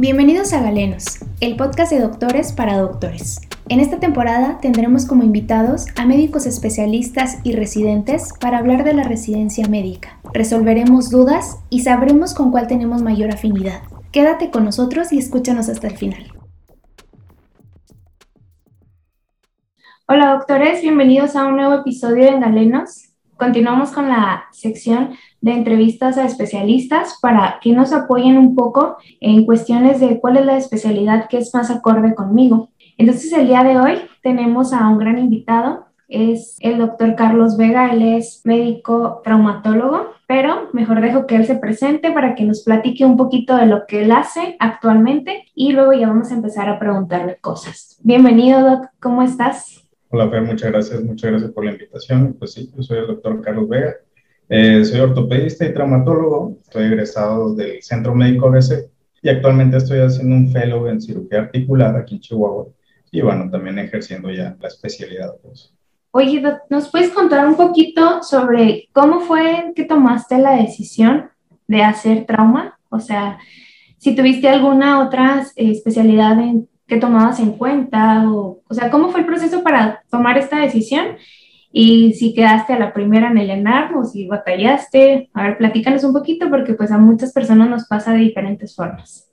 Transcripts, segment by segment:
Bienvenidos a Galenos, el podcast de doctores para doctores. En esta temporada tendremos como invitados a médicos especialistas y residentes para hablar de la residencia médica. Resolveremos dudas y sabremos con cuál tenemos mayor afinidad. Quédate con nosotros y escúchanos hasta el final. Hola doctores, bienvenidos a un nuevo episodio de Galenos. Continuamos con la sección de entrevistas a especialistas para que nos apoyen un poco en cuestiones de cuál es la especialidad que es más acorde conmigo. Entonces, el día de hoy tenemos a un gran invitado, es el doctor Carlos Vega, él es médico traumatólogo, pero mejor dejo que él se presente para que nos platique un poquito de lo que él hace actualmente y luego ya vamos a empezar a preguntarle cosas. Bienvenido, Doc, ¿cómo estás? Hola, Fer, muchas gracias, muchas gracias por la invitación. Pues sí, yo soy el doctor Carlos Vega, eh, soy ortopedista y traumatólogo, estoy egresado del Centro Médico ABC y actualmente estoy haciendo un fellow en cirugía articular aquí en Chihuahua y bueno, también ejerciendo ya la especialidad. Pues. Oye, ¿nos puedes contar un poquito sobre cómo fue que tomaste la decisión de hacer trauma? O sea, si tuviste alguna otra eh, especialidad en ¿Qué tomabas en cuenta? O, o sea, ¿cómo fue el proceso para tomar esta decisión? Y si quedaste a la primera en el ENAR o si batallaste, a ver, platícanos un poquito porque pues a muchas personas nos pasa de diferentes formas.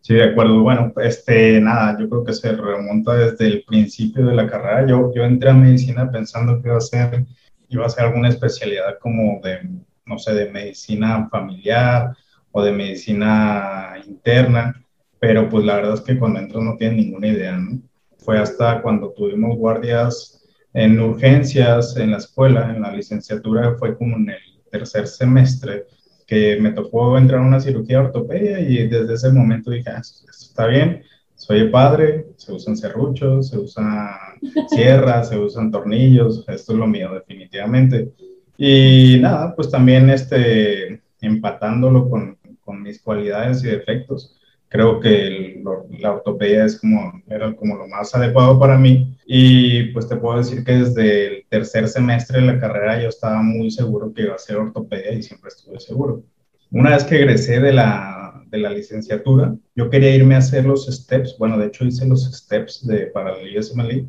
Sí, de acuerdo. Bueno, este, nada, yo creo que se remonta desde el principio de la carrera. Yo, yo entré a medicina pensando que iba a ser, iba a ser alguna especialidad como de, no sé, de medicina familiar o de medicina interna pero pues la verdad es que cuando entras no tienes ninguna idea, ¿no? Fue hasta cuando tuvimos guardias en urgencias en la escuela, en la licenciatura, fue como en el tercer semestre, que me tocó entrar a una cirugía de ortopedia y desde ese momento dije, ah, esto está bien, soy padre, se usan serruchos, se usan sierras, se usan tornillos, esto es lo mío definitivamente. Y nada, pues también este, empatándolo con, con mis cualidades y defectos, creo que la ortopedia es como, era como lo más adecuado para mí. Y pues te puedo decir que desde el tercer semestre de la carrera yo estaba muy seguro que iba a ser ortopedia y siempre estuve seguro. Una vez que egresé de la, de la licenciatura, yo quería irme a hacer los steps. Bueno, de hecho hice los steps de, para el ISMLI,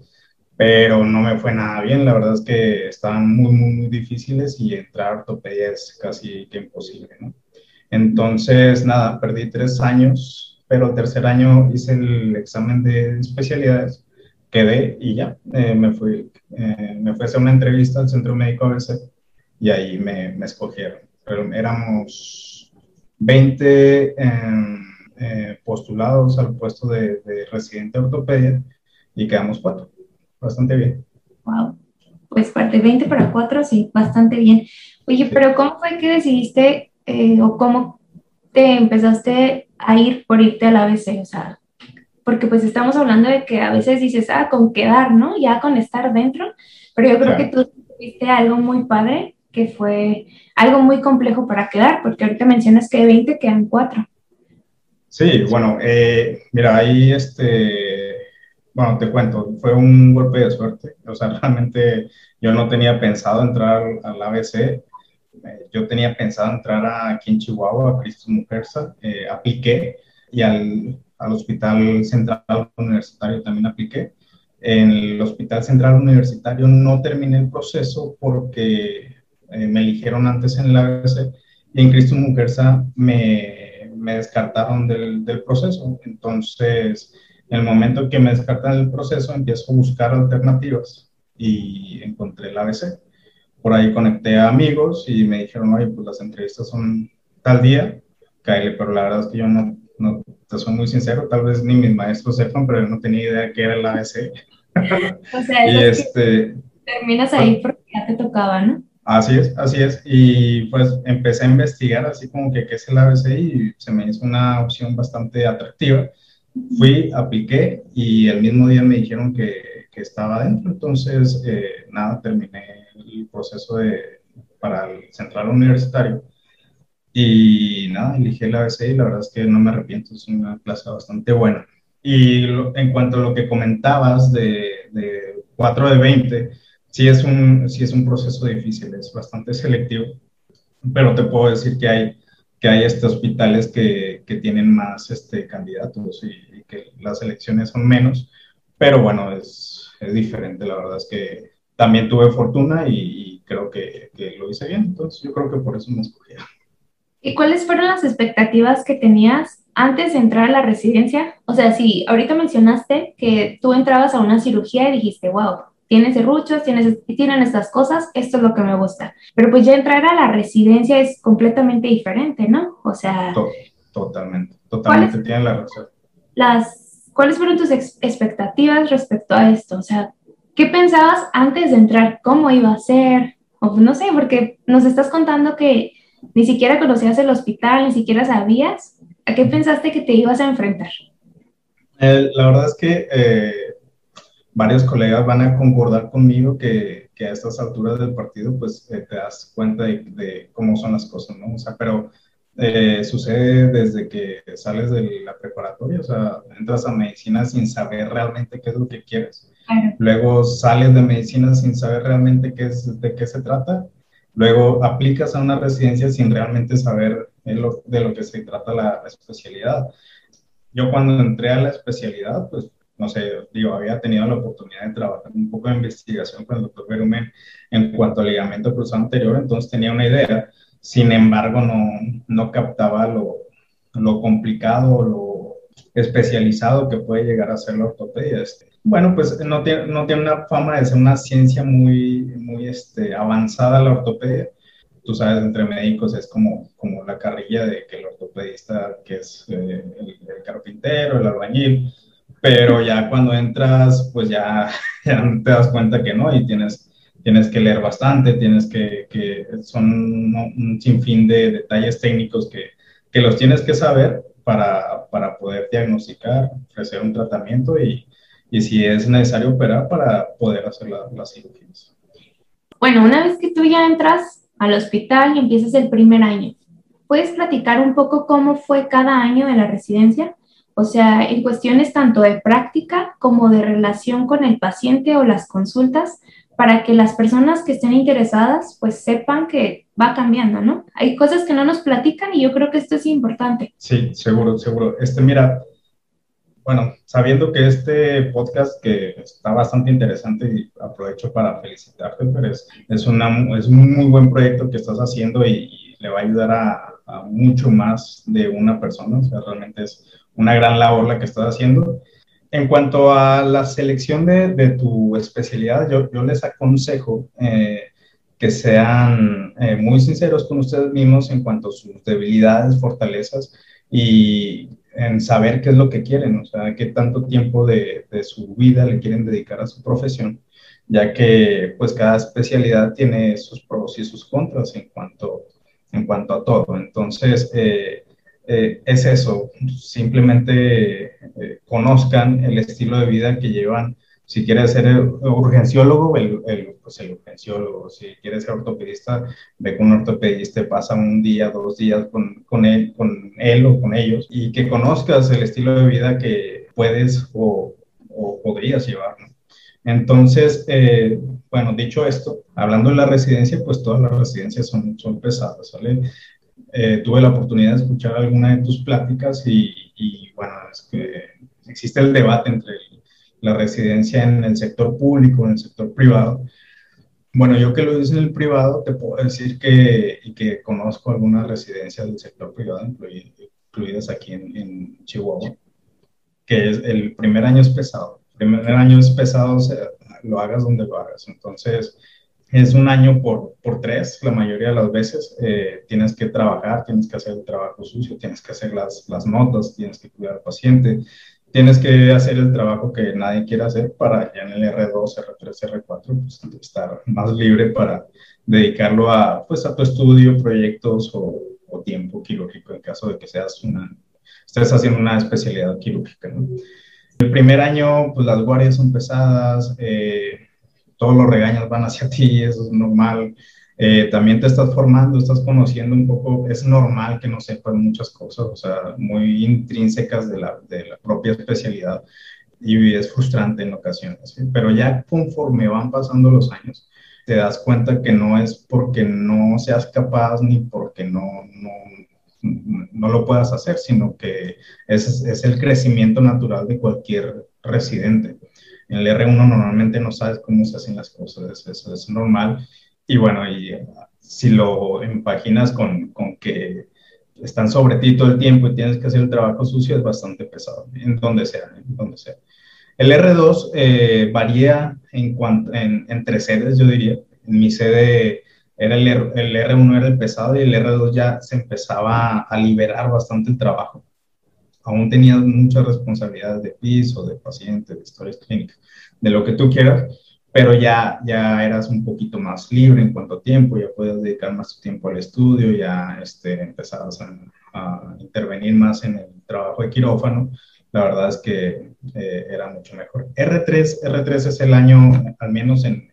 pero no me fue nada bien. La verdad es que estaban muy, muy, muy difíciles y entrar a ortopedia es casi que imposible, ¿no? Entonces, nada, perdí tres años pero tercer año hice el examen de especialidades, quedé y ya, eh, me, fui, eh, me fui a hacer una entrevista al Centro Médico ABC y ahí me, me escogieron. Pero éramos 20 em, eh, postulados al puesto de, de, residente de ortopedia y quedamos cuatro. Bastante bien. Wow. Pues de 20 para 4, sí, bastante bien. Oye, pero ¿cómo fue que decidiste o cómo te empezaste a ir por irte a la ABC? O sea, porque pues estamos hablando de que a veces dices, ah, con quedar, ¿no? Ya con estar dentro, pero yo creo que tú tuviste algo muy padre, que fue algo muy complejo para quedar, porque ahorita mencionas que de 20 quedan 4. Sí, bueno, eh, mira, ahí este, bueno, te cuento, fue un golpe de suerte, o sea, realmente yo no tenía pensado entrar al ABC, yo tenía pensado entrar aquí en Chihuahua, a Cristo Mujerza, eh, apliqué y al, al, Hospital Central Universitario también apliqué. En el Hospital Central Universitario no terminé el proceso porque eh, me eligieron antes en la ABC y en Cristo Mujerza me, me descartaron del, del, proceso. Entonces, en el momento que me descartan del proceso, empiezo a buscar alternativas y encontré la ABC por ahí conecté a amigos y me dijeron, oye, pues las entrevistas son tal día, cállate, pero la verdad es que yo no, no, te soy muy sincero, tal vez ni mis maestros sepan, pero yo no tenía idea qué era el ABC. O sea, y este, terminas ahí porque ya te tocaba, ¿no? Así es, así es. Y pues empecé a investigar así como que qué es el ABC y se me hizo una opción bastante atractiva. Fui, apliqué y el mismo día me dijeron que, que estaba dentro. Entonces, eh, nada, terminé el proceso de, para el central universitario. Y nada, elegí la ABC y la verdad es que no me arrepiento, es una clase bastante buena. Y en cuanto a lo que comentabas de, de 4 de 20, sí es, un, sí es un proceso difícil, es bastante selectivo, pero te puedo decir que hay, que hay este, hospitales que, que tienen más este, candidatos y, que las elecciones son menos, pero bueno, es, es diferente, la verdad es que también tuve fortuna y, creo que, que, lo hice bien, entonces yo creo que por eso me escogí. ¿Y cuáles fueron las expectativas que tenías antes de entrar a la residencia? O sea, si ahorita mencionaste que tú entrabas a una cirugía y dijiste, wow, tienes serruchos, tienes, tienen estas cosas, esto es lo que me gusta. Pero pues ya entrar a la residencia es completamente diferente, ¿no? O sea... totalmente, totalmente tienen la razón. Las, ¿Cuáles fueron tus expectativas respecto a esto? O sea, ¿qué pensabas antes de entrar? ¿Cómo iba a ser? No sé, porque nos estás contando que ni siquiera conocías el hospital, ni siquiera sabías. ¿A qué pensaste que te ibas a enfrentar? Eh, la verdad es que eh, varios colegas van a concordar conmigo que, que, a estas alturas del partido, pues eh, te das cuenta de, cómo son las cosas, ¿no? O sea, pero sucede desde que sales de la preparatoria, o sea, entras a medicina sin saber realmente qué es lo que quieres. Luego sales de medicina sin saber realmente qué es, de qué se trata Luego aplicas a una residencia sin realmente saber de lo, que se trata la, especialidad. Yo cuando entré a la especialidad, pues, no sé, digo, había tenido la oportunidad de trabajar un poco de investigación con el doctor Berumen en cuanto al ligamento cruzado anterior, entonces tenía una idea. Sin embargo, no, no captaba lo, lo complicado, lo especializado que puede llegar a ser la ortopedia. Este, bueno, pues no tiene, no tiene una fama de ser una ciencia muy, muy este, avanzada la ortopedia. Tú sabes, entre médicos es como, como la carrilla de que el ortopedista, que es eh, el, carpintero, el albañil, pero ya cuando entras, pues ya, ya te das cuenta que no y tienes, tienes que leer bastante, tienes que, que son un sinfín de detalles técnicos que, que los tienes que saber para, para poder diagnosticar, ofrecer un tratamiento y, y si es necesario operar para poder hacer las la cirugías. Bueno, una vez que tú ya entras al hospital y empiezas el primer año, ¿puedes platicar un poco cómo fue cada año de la residencia? O sea, en cuestiones tanto de práctica como de relación con el paciente o las consultas, para que las personas que estén interesadas pues sepan que va cambiando, ¿no? Hay cosas que no nos platican y yo creo que esto es importante. Sí, seguro, seguro. Este, mira, bueno, sabiendo que este podcast que está bastante interesante y aprovecho para felicitarte, pero es, es, una, es un muy buen proyecto que estás haciendo y, le va a ayudar a, mucho más de una persona, o sea, realmente es una gran labor la que estás haciendo. En cuanto a la selección de, de tu especialidad, yo, yo les aconsejo eh, que sean eh, muy sinceros con ustedes mismos en cuanto a sus debilidades, fortalezas y en saber qué es lo que quieren, o sea, qué tanto tiempo de, de, su vida le quieren dedicar a su profesión, ya que pues cada especialidad tiene sus pros y sus contras en cuanto, en cuanto a todo. Entonces, eh, eh, es eso, simplemente eh, conozcan el estilo de vida que llevan si quieres ser urgenciólogo, el, el, pues el urgenciólogo. Si quieres ser ortopedista, ve con un ortopedista pasa un día, dos días con, con, él, con él o con ellos y que conozcas el estilo de vida que puedes o, o podrías llevar. Entonces, eh, bueno, dicho esto, hablando de la residencia, pues todas las residencias son, son pesadas, ¿sale? Eh, tuve la oportunidad de escuchar alguna de tus pláticas y, y bueno, es que existe el debate entre la residencia en el sector público, en el sector privado. Bueno, yo que lo hice en el privado, te puedo decir que, y que conozco algunas residencias del sector privado, incluidas aquí en, Chihuahua, que es, el primer año es pesado. El primer año es pesado, o sea, lo hagas donde lo hagas. Entonces, es un año por, por tres, la mayoría de las veces. Eh, tienes que trabajar, tienes que hacer el trabajo sucio, tienes que hacer las, las notas, tienes que cuidar al paciente, tienes que hacer el trabajo que nadie quiere hacer para ya en el R2, R3, R4, pues estar más libre para dedicarlo a, pues, a tu estudio, proyectos o, tiempo quirúrgico en caso de que seas una, estés haciendo una especialidad quirúrgica. ¿no? El primer año, pues las guardias son pesadas, eh, todos los regaños van hacia ti, eso es normal. Eh, también te estás formando, estás conociendo un poco, es normal que no sepas muchas cosas, o sea, muy intrínsecas de la, de la propia especialidad y es frustrante en ocasiones, pero ya conforme van pasando los años, te das cuenta que no es porque no seas capaz ni porque no, no, no lo puedas hacer, sino que es, es el crecimiento natural de cualquier residente. En el R1 normalmente no sabes cómo se hacen las cosas, eso es normal. Y bueno, y si lo imaginas con, con que están sobre ti todo el tiempo y tienes que hacer el trabajo sucio, es bastante pesado, en donde sea, en donde sea. El R2 eh, varía en cuanto, en, entre sedes, yo diría. En mi sede era el, el, R1 era el pesado y el R2 ya se empezaba a liberar bastante el trabajo. Aún tenía muchas responsabilidades de piso, de paciente, de historias clínicas, de lo que tú quieras, pero ya, ya eras un poquito más libre en cuanto a tiempo, ya puedes dedicar más tiempo al estudio, ya este, empezabas a, a intervenir más en el trabajo de quirófano la verdad es que eh, era mucho mejor. R3, R3 es el año, al menos en,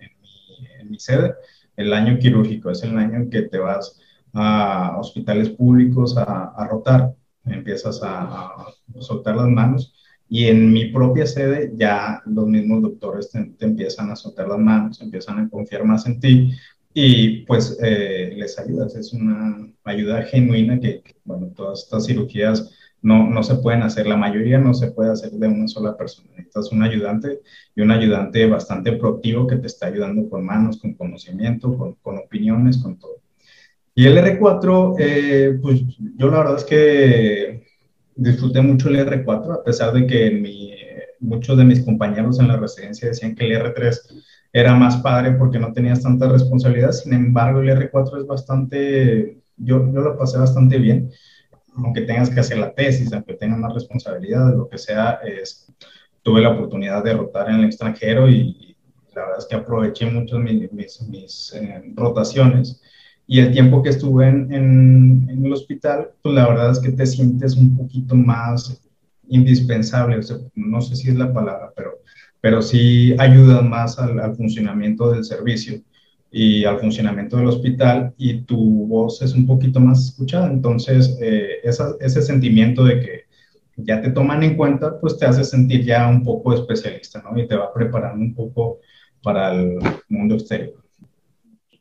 mi, sede, el año quirúrgico, es el año en que te vas a hospitales públicos a, rotar, empiezas a, soltar las manos y en mi propia sede ya los mismos doctores te, empiezan a soltar las manos, empiezan a confiar más en ti y pues eh, les ayudas, es una ayuda genuina que, bueno, todas estas cirugías no, no se pueden hacer, la mayoría no se puede hacer de una sola persona. Necesitas un ayudante y un ayudante bastante proactivo que te está ayudando con manos, con conocimiento, con, con opiniones, con todo. Y el R4, eh, pues yo la verdad es que disfruté mucho el R4, a pesar de que muchos de mis compañeros en la residencia decían que el R3 era más padre porque no tenías tanta responsabilidad, sin embargo el R4 es bastante, yo, yo lo pasé bastante bien aunque tengas que hacer la tesis, aunque tengas más responsabilidades, lo que sea, es, tuve la oportunidad de rotar en el extranjero y, la verdad es que aproveché mucho mis, mis, eh, rotaciones. Y el tiempo que estuve en, en, el hospital, pues la verdad es que te sientes un poquito más indispensable, o sea, no sé si es la palabra, pero, pero sí ayuda más al, al funcionamiento del servicio y al funcionamiento del hospital y tu voz es un poquito más escuchada. Entonces, eh, ese sentimiento de que ya te toman en cuenta, pues te hace sentir ya un poco especialista, ¿no? Y te va preparando un poco para el mundo exterior.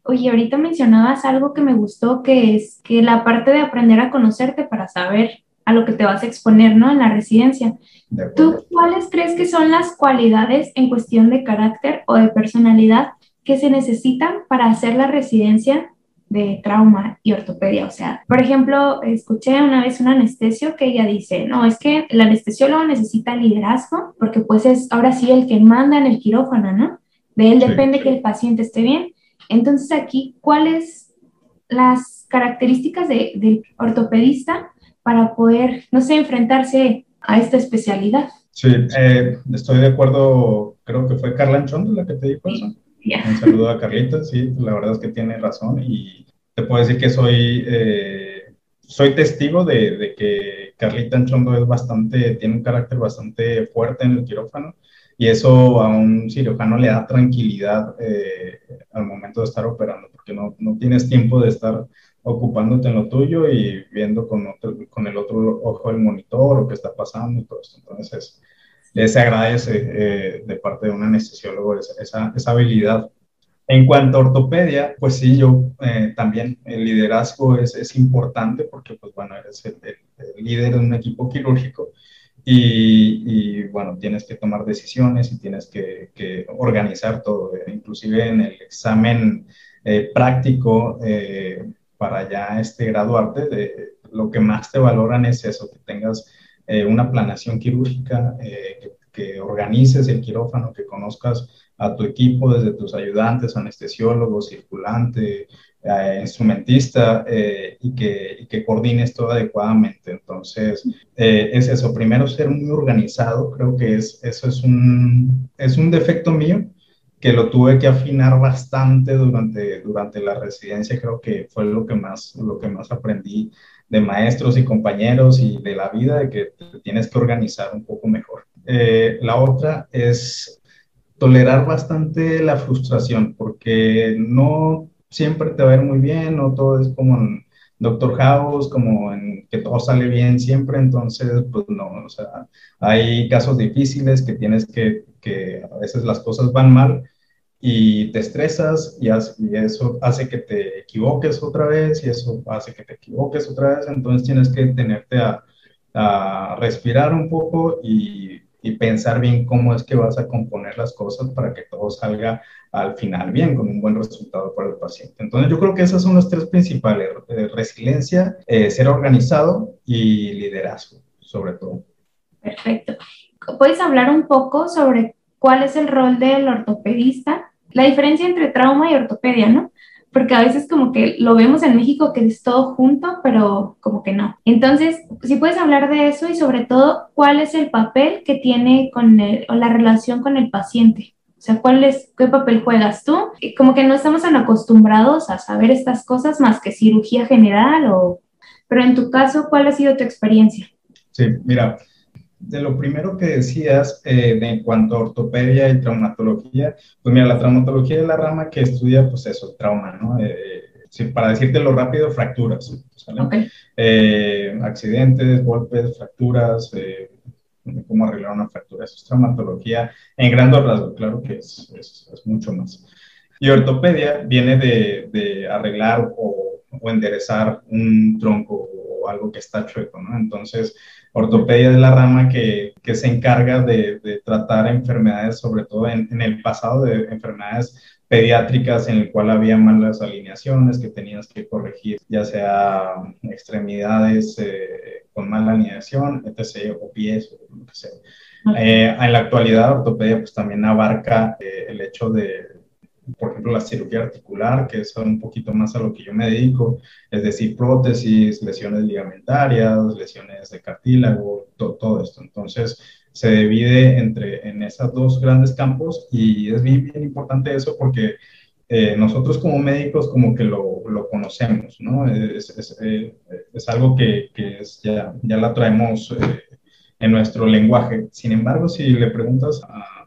Oye, ahorita mencionabas algo que me gustó, que es que la parte de aprender a conocerte para saber a lo que te vas a exponer, ¿no? En la residencia. ¿Tú cuáles crees que son las cualidades en cuestión de carácter o de personalidad que se necesitan para hacer la residencia de trauma y ortopedia. O sea, por ejemplo, escuché una vez un anestesio que ella dice, no, es que el anestesiólogo necesita liderazgo porque pues es ahora sí el que manda en el quirófano, ¿no? De él depende que el paciente esté bien. Entonces aquí, ¿cuáles las características de, del ortopedista para poder, no sé, enfrentarse a esta especialidad? Sí, eh, estoy de acuerdo, creo que fue Carla Anchondo la que te dijo eso. Un saludo a Carlita, sí, la verdad es que tiene razón y te puedo decir que soy, eh, soy testigo de, de, que Carlita Anchondo es bastante, tiene un carácter bastante fuerte en el quirófano y eso a un cirujano le da tranquilidad eh, al momento de estar operando porque no, no, tienes tiempo de estar ocupándote en lo tuyo y viendo con, con el otro ojo el monitor o qué está pasando y todo esto. Entonces, se agradece eh, de parte de un anestesiólogo esa, esa, habilidad. En cuanto a ortopedia, pues sí, yo eh, también el liderazgo es, es, importante porque, pues bueno, eres el, líder de un equipo quirúrgico y, y, bueno, tienes que tomar decisiones y tienes que, que organizar todo, eh, inclusive en el examen práctico para ya este, graduarte, de, lo que más te valoran es eso, que tengas eh, una planación quirúrgica, eh, que, organices el quirófano, que conozcas a tu equipo, desde tus ayudantes, anestesiólogo, circulante, eh, instrumentista, y, que, y, que, coordines todo adecuadamente. Entonces, es eso, primero ser muy organizado, creo que es, eso es un, es un defecto mío, que lo tuve que afinar bastante durante, durante la residencia, creo que fue lo que más, lo que más aprendí de maestros y compañeros y de la vida, de que tienes que organizar un poco mejor. Eh, la otra es tolerar bastante la frustración, porque no siempre te va a ir muy bien, no todo es como en Doctor House, como en que todo sale bien siempre, entonces, pues no, o sea, hay casos difíciles que tienes que, que a veces las cosas van mal, y te estresas y, eso hace que te equivoques otra vez y eso hace que te equivoques otra vez, entonces tienes que tenerte a, respirar un poco y, pensar bien cómo es que vas a componer las cosas para que todo salga al final bien, con un buen resultado para el paciente. Entonces yo creo que esas son las tres principales, eh, resiliencia, eh, ser organizado y liderazgo, sobre todo. Perfecto. ¿Puedes hablar un poco sobre cuál es el rol del ortopedista? La diferencia entre trauma y ortopedia, ¿no? Porque a veces como que lo vemos en México que es todo junto, pero como que no. Entonces, si puedes hablar de eso y sobre todo, ¿cuál es el papel que tiene con el, o la relación con el paciente? O sea, ¿cuál es, ¿qué papel juegas tú? Como que no estamos tan acostumbrados a saber estas cosas más que cirugía general o... Pero en tu caso, ¿cuál ha sido tu experiencia? Sí, mira, de lo primero que decías eh, en cuanto a ortopedia y traumatología, pues mira, la traumatología es la rama que estudia, pues eso, trauma, ¿no? Eh, para decírtelo rápido, fracturas, eh, accidentes, golpes, fracturas, cómo arreglar una fractura, eso es traumatología en gran rasgos, claro que es, es, es, mucho más. Y ortopedia viene de, de arreglar o, o enderezar un tronco o algo que está chueco, ¿no? Entonces, Ortopedia es la rama que, que se encarga de, de, tratar enfermedades, sobre todo en, en, el pasado, de enfermedades pediátricas en el cual había malas alineaciones que tenías que corregir, ya sea extremidades eh, con mala alineación, etc., o pies, o lo que sea. Eh, en la actualidad, ortopedia pues también abarca eh, el hecho de, por ejemplo, la cirugía articular, que es un poquito más a lo que yo me dedico, es decir, prótesis, lesiones ligamentarias, lesiones de cartílago, todo esto. Entonces, se divide entre en esos dos grandes campos y es bien, bien importante eso porque eh, nosotros como médicos como que lo, lo conocemos, ¿no? Es, es, eh, es algo que, que es ya, ya la traemos eh, en nuestro lenguaje. Sin embargo, si le preguntas a,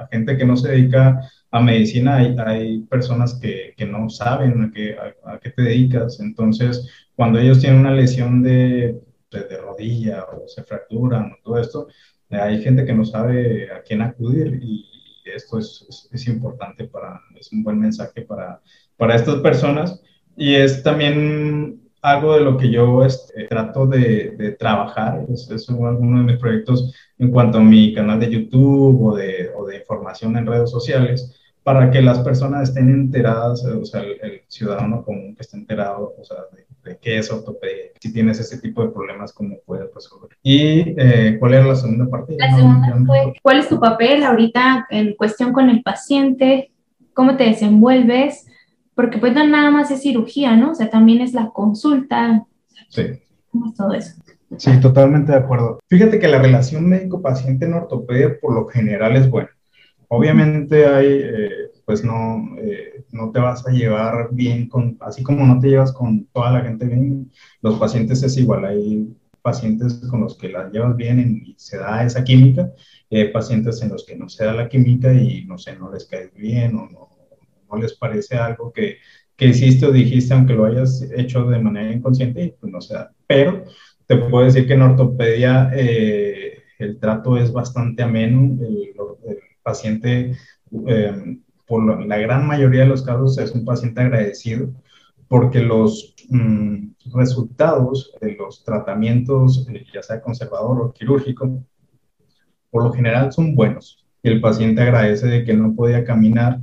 a gente que no se dedica a medicina hay, hay personas que, que, no saben a qué, a, qué, te dedicas. Entonces, cuando ellos tienen una lesión de, de, rodilla o se fracturan o todo esto, hay gente que no sabe a quién acudir y esto es, es, importante para, es un buen mensaje para, para estas personas. Y es también algo de lo que yo este, trato de, de trabajar, es, es, uno de mis proyectos en cuanto a mi canal de YouTube o de, o de información en redes sociales, para que las personas estén enteradas, o sea, el, ciudadano común que esté enterado, o sea, de, qué es ortopedia, si tienes ese tipo de problemas, cómo puedes resolver. ¿Y eh, cuál era la segunda parte? La segunda fue, ¿cuál es tu papel ahorita en cuestión con el paciente? ¿Cómo te desenvuelves? Porque pues no nada más es cirugía, ¿no? O sea, también es la consulta. Sí. ¿Cómo es todo eso? Sí, totalmente de acuerdo. Fíjate que la relación médico-paciente en ortopedia por lo general es buena Obviamente hay, eh, pues no, eh, no te vas a llevar bien con, así como no te llevas con toda la gente bien, los pacientes es igual, hay pacientes con los que las llevas bien y se da esa química, hay pacientes en los que no se da la química y no sé, no les cae bien o no, no les parece algo que, que hiciste o dijiste, aunque lo hayas hecho de manera inconsciente, pues no se da. Pero te puedo decir que en ortopedia eh, el trato es bastante ameno, el paciente, eh, por la gran mayoría de los casos, es un paciente agradecido porque los mm, resultados de los tratamientos, eh, ya sea conservador o quirúrgico, por lo general son buenos. El paciente agradece de que no podía caminar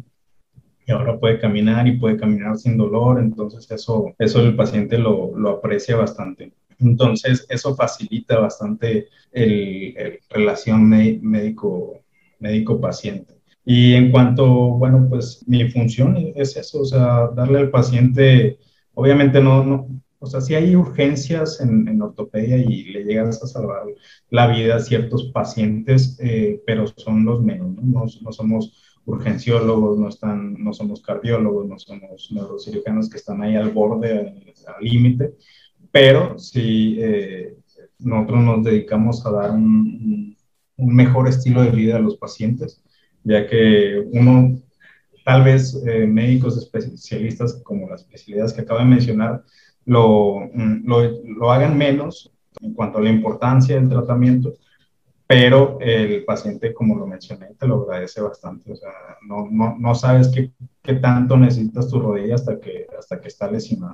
y ahora puede caminar y puede caminar sin dolor, entonces eso, eso el paciente lo, lo aprecia bastante. Entonces eso facilita bastante el, el relación médico médico-paciente. Y en cuanto, bueno, pues mi función es eso, o sea, darle al paciente, obviamente no, no o sea, si hay urgencias en, en, ortopedia y le llegas a salvar la vida a ciertos pacientes, eh, pero son los menos, ¿no? ¿no? somos urgenciólogos, no, están, no somos cardiólogos, no somos neurocirujanos que están ahí al borde, al límite, pero si eh, nosotros nos dedicamos a dar un un mejor estilo de vida a los pacientes, ya que uno, tal vez eh, médicos especialistas como las especialidades que acabo de mencionar, lo, mm, lo, lo, hagan menos en cuanto a la importancia del tratamiento, pero el paciente, como lo mencioné, te lo agradece bastante. O sea, no, no, no sabes qué, qué, tanto necesitas tu rodilla hasta que, hasta que está lesionada.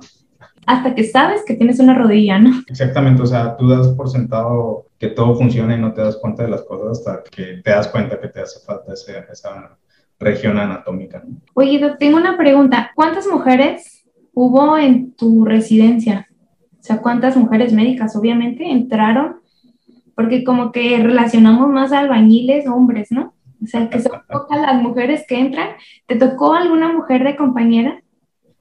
Hasta que sabes que tienes una rodilla, ¿no? Exactamente, o sea, tú das por sentado que todo funciona y no te das cuenta de las cosas hasta que te das cuenta que te hace falta ese, esa región anatómica. Oye, tengo una pregunta. ¿Cuántas mujeres hubo en tu residencia? O sea, ¿cuántas mujeres médicas obviamente entraron porque como que relacionamos más a albañiles hombres, ¿no? O sea, que son pocas las mujeres que entran. ¿Te tocó alguna mujer de compañera?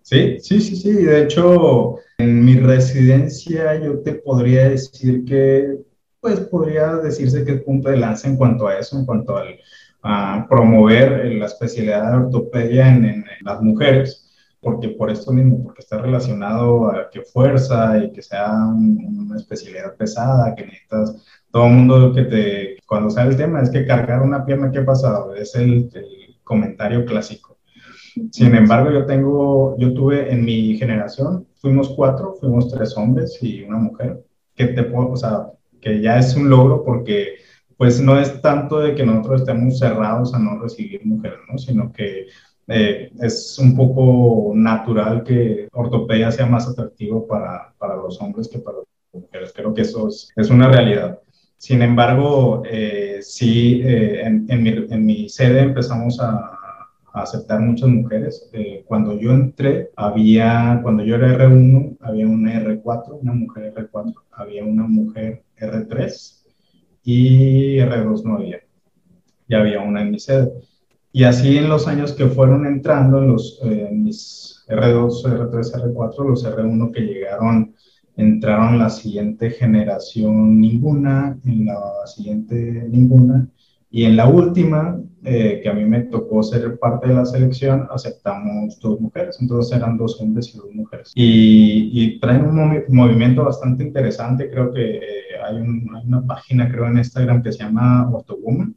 Sí, sí, sí, sí. De hecho, en mi residencia yo te podría decir que, pues podría decirse que es punto de lanza en cuanto a eso, en cuanto al, a promover la especialidad de ortopedia en, las mujeres porque por esto mismo, porque está relacionado a que fuerza y que sea una especialidad pesada, que necesitas todo el mundo que te, cuando sale el tema, es que cargar una pierna, ¿qué ha pasado? Es el, comentario clásico. Sin embargo, yo tengo, yo tuve en mi generación, fuimos cuatro, fuimos tres hombres y una mujer, que te puedo, o sea, que ya es un logro porque pues no es tanto de que nosotros estemos cerrados a no recibir mujeres, ¿no? Sino que eh, es un poco natural que ortopedia sea más atractivo para, para los hombres que para las mujeres. Creo que eso es, es una realidad. Sin embargo, eh, sí, eh, en, en, mi, en, mi, sede empezamos a, a aceptar muchas mujeres. Eh, cuando yo entré, había, cuando yo era R1, había una R4, una mujer R4, había una mujer R3 y R2 no había. Ya había una en mi sede. Y así en los años que fueron entrando, los, eh, mis R2, R3, R4, los R1 que llegaron entraron la siguiente generación ninguna, en la siguiente ninguna, y en la última, eh, que a mí me tocó ser parte de la selección, aceptamos dos mujeres, entonces eran dos hombres y dos mujeres. Y, y traen un movimiento bastante interesante, creo que eh, hay, hay, una página, creo, en Instagram que se llama Ortowoman,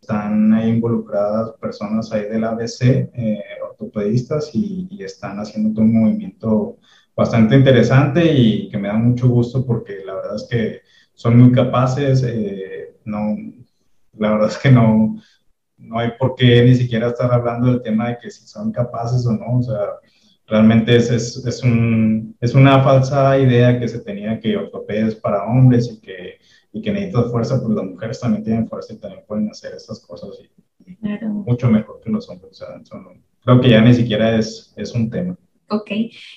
están ahí involucradas personas ahí del ABC, eh, ortopedistas, y, y, están haciendo todo un movimiento bastante interesante y que me da mucho gusto porque la verdad es que son muy capaces, eh, no, la verdad es que no, no hay por qué ni siquiera estar hablando del tema de que si son capaces o no, o sea, realmente es, es, es, un, es una falsa idea que se tenía que ortopedia es para hombres y que, y que necesitas fuerza, pues las mujeres también tienen fuerza y también pueden hacer estas cosas y, claro. mucho mejor que los hombres, o sea, creo que ya ni siquiera es, es un tema. Ok,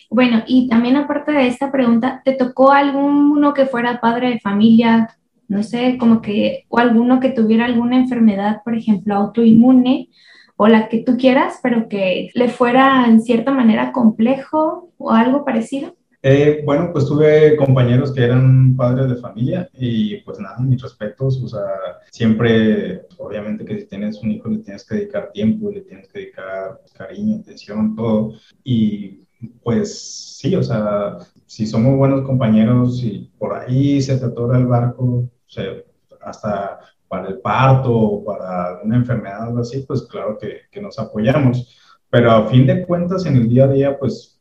bueno, y también aparte de esta pregunta, ¿te tocó alguno que fuera padre de familia, no sé, como que, o alguno que tuviera alguna enfermedad, por ejemplo, autoinmune, o la que tú quieras, pero que le fuera en cierta manera complejo o algo parecido? Eh, bueno, pues tuve compañeros que eran padres de familia y pues nada, mis respetos, o sea, siempre, obviamente que si tienes un hijo le tienes que dedicar tiempo, le tienes que dedicar cariño, atención, todo. Y pues sí, o sea, si somos buenos compañeros y por ahí se te atora el barco, o sea, hasta para el parto o para una enfermedad o así, pues claro que, que, nos apoyamos. Pero a fin de cuentas, en el día a día, pues,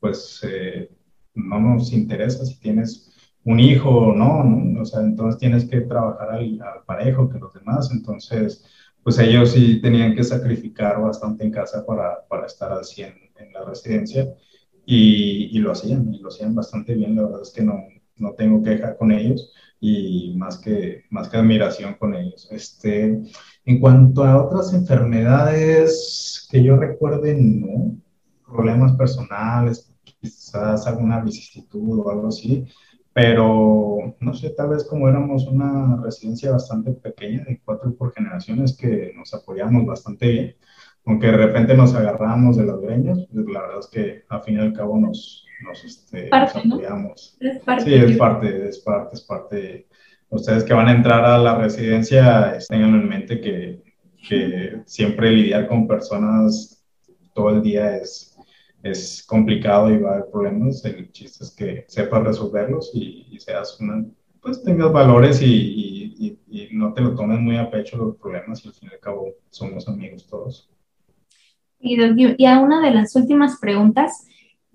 pues eh, no nos interesa si tienes un hijo o no, o sea, entonces tienes que trabajar al, al, parejo que los demás, entonces, pues ellos sí tenían que sacrificar bastante en casa para, para estar al 100 en la residencia. Y, y, lo hacían, y lo hacían bastante bien, la verdad es que no, no tengo queja con ellos y más que, más que admiración con ellos. Este, en cuanto a otras enfermedades que yo recuerde, no, problemas personales, quizás alguna vicisitud o algo así, pero no sé, tal vez como éramos una residencia bastante pequeña, de cuatro por generaciones, que nos apoyamos bastante bien, aunque de repente nos agarramos de los greños, pues la verdad es que al fin y al cabo nos, nos, este, parte, nos apoyamos. ¿no? Es parte, sí, es parte, es parte, es parte. Ustedes que van a entrar a la residencia, tengan en mente que, que siempre lidiar con personas todo el día es es complicado y va a haber problemas. El chiste es que sepas resolverlos y, y seas una, pues tengas valores y, y, y, no te lo tomes muy a pecho los problemas y al fin y al cabo somos amigos todos. Y, a una de las últimas preguntas,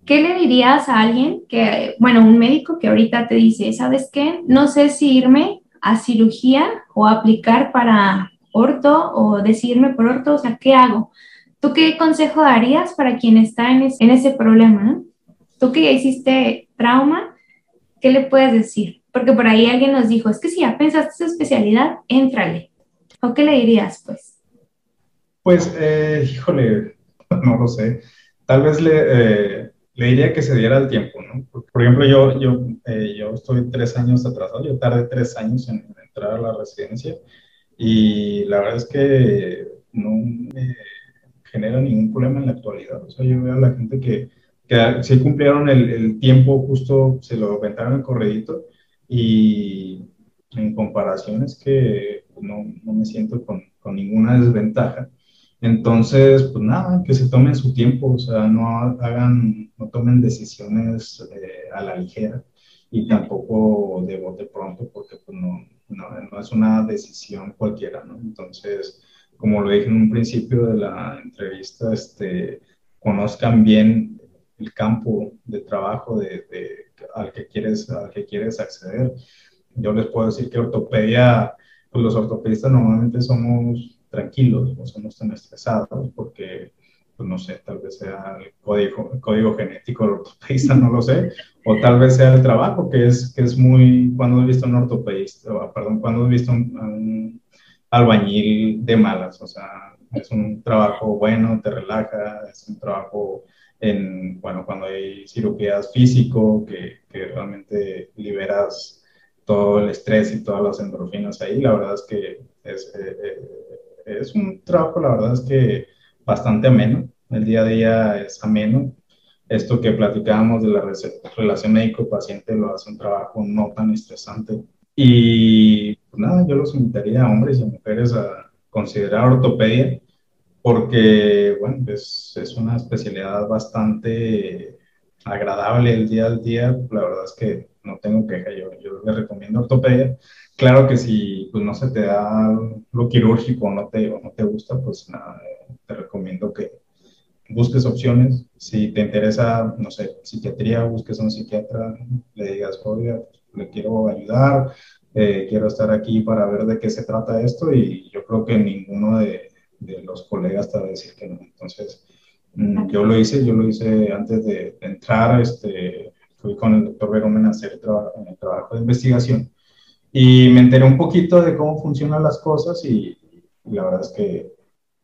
¿qué le dirías a alguien que, bueno, un médico que ahorita te dice, ¿sabes qué? No sé si irme a cirugía o aplicar para orto o decidirme por orto, o sea, ¿qué hago? ¿Tú qué consejo darías para quien está en, en ese problema? Tú que ya hiciste trauma, ¿qué le puedes decir? Porque por ahí alguien nos dijo, es que si ya pensaste su especialidad, éntrale. ¿O qué le dirías, pues? Pues, eh, híjole, no lo sé. Tal vez le, eh, le diría que se diera el tiempo, ¿no? Por, ejemplo, yo, yo, eh, yo estoy tres años atrasado, yo tardé tres años en, entrar a la residencia y la verdad es que no me genera ningún problema en la actualidad. O sea, yo veo a la gente que, que sí cumplieron el, el tiempo justo, se lo aventaron el corredito y en comparaciones que no, no me siento con, con ninguna desventaja. Entonces, pues nada, que se tomen su tiempo, o sea, no hagan, no tomen decisiones eh, a la ligera y tampoco de bote pronto, porque pues no, no, es una decisión cualquiera, ¿no? Entonces, como lo dije en un principio de la entrevista, este, conozcan bien el campo de trabajo de, al, que quieres, al que quieres acceder. Yo les puedo decir que ortopedia, pues los ortopedistas normalmente somos tranquilos, no somos tan estresados, porque, pues no sé, tal vez sea el código, código genético del ortopedista, no lo sé, o tal vez sea el trabajo, que es, que es muy, cuando he visto un ortopedista, perdón, cuando he visto un, albañil de malas, o sea, es un trabajo bueno, te relaja, es un trabajo en, bueno, cuando hay cirugías físico, que, que realmente liberas todo el estrés y todas las endorfinas ahí, la verdad es que es, eh, eh, es un trabajo, la verdad es que bastante ameno. El día a día es ameno. Esto que platicábamos de la relación médico-paciente lo hace un trabajo no tan estresante. Y pues nada, yo los invitaría a hombres y a mujeres a considerar ortopedia porque, bueno, es, es una especialidad bastante agradable el día al día. La verdad es que no tengo queja, yo, yo les recomiendo ortopedia. Claro que si pues, no se te da lo quirúrgico no te, o no te gusta, pues nada, te recomiendo que busques opciones. Si te interesa, no sé, psiquiatría, busques a un psiquiatra, le digas, oiga, le quiero ayudar, eh, quiero estar aquí para ver de qué se trata esto y yo creo que ninguno de, de los colegas te va a decir que no. Entonces, mm, yo lo hice, yo lo hice antes de, entrar, este, fui con el doctor Verón a hacer el trabajo de investigación y me enteré un poquito de cómo funcionan las cosas y, la verdad es que,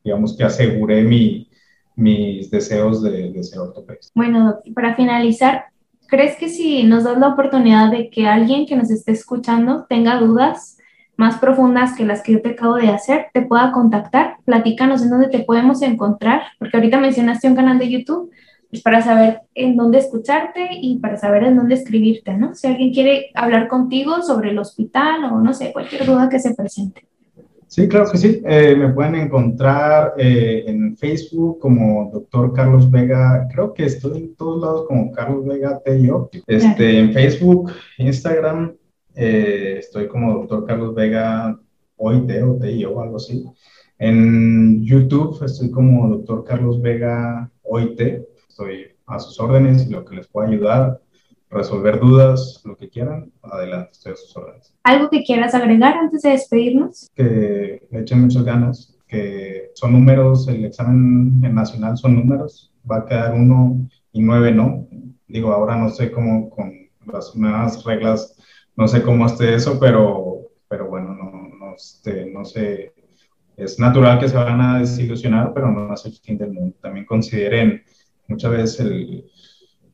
digamos que aseguré mi, mis deseos de, de ser ortopedista. Bueno, para finalizar, ¿crees que si nos das la oportunidad de que alguien que nos esté escuchando tenga dudas más profundas que las que yo te acabo de hacer, te pueda contactar? Platícanos en dónde te podemos encontrar, porque ahorita mencionaste un canal de YouTube, pues para saber en dónde escucharte y para saber en dónde escribirte, ¿no? Si alguien quiere hablar contigo sobre el hospital o no sé, cualquier duda que se presente. Sí, claro que sí. Eh, me pueden encontrar eh, en Facebook como doctor Carlos Vega. Creo que estoy en todos lados como Carlos Vega Tello. Este, En Facebook, Instagram, eh, estoy como doctor Carlos Vega Teo, o algo así. En YouTube estoy como doctor Carlos Vega hoy estoy a sus órdenes lo que les pueda ayudar, resolver dudas, lo que quieran, adelante, estoy a sus órdenes. ¿Algo que quieras agregar antes de despedirnos? Que le echen muchas ganas, que son números, el examen nacional son números, va a quedar uno y nueve no. Digo, ahora no sé cómo con las nuevas reglas, no sé cómo esté eso, pero, pero bueno, no, no, este, no sé. Es natural que se van a desilusionar, pero no es el fin del mundo. También consideren muchas veces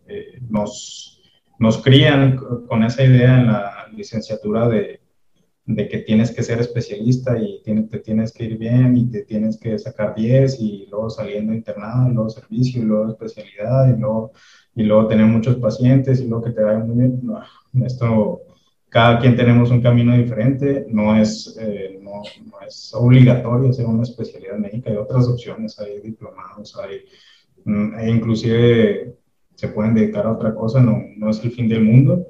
eh, nos, nos crían con esa idea en la licenciatura de, de que tienes que ser especialista y te tienes que ir bien y te tienes que sacar 10 y luego saliendo internado y luego servicio y luego especialidad y luego, y luego tener muchos pacientes y luego que te vaya muy bien. esto, cada quien tenemos un camino diferente, no es, eh, no, es obligatorio hacer una especialidad médica, hay otras opciones, hay diplomados, hay e inclusive se pueden dedicar a otra cosa, no, no es el fin del mundo.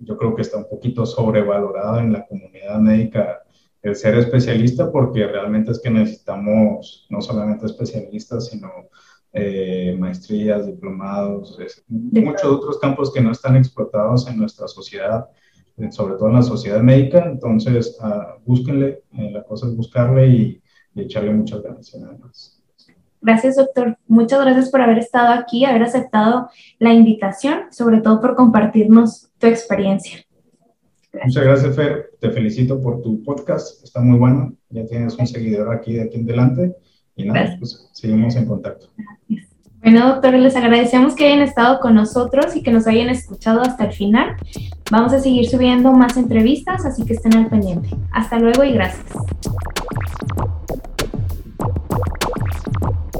Yo creo que está un poquito sobrevalorado en la comunidad médica el ser especialista porque realmente es que necesitamos no solamente especialistas, sino eh, maestrías, diplomados, muchos otros campos que no están explotados en nuestra sociedad sobre todo en la sociedad médica. Entonces, uh, búsquenle, eh, la cosa es buscarle y, echarle muchas ganas. Nada más. Gracias, doctor. Muchas gracias por haber estado aquí, haber aceptado la invitación, sobre todo por compartirnos tu experiencia. Muchas gracias, Fer. Te felicito por tu podcast. Está muy bueno. Ya tienes un seguidor aquí de aquí en adelante. Y nada, pues seguimos en contacto. Bueno, doctores, les agradecemos que hayan estado con nosotros y que nos hayan escuchado hasta el final. Vamos a seguir subiendo más entrevistas, así que estén al pendiente. Hasta luego y gracias.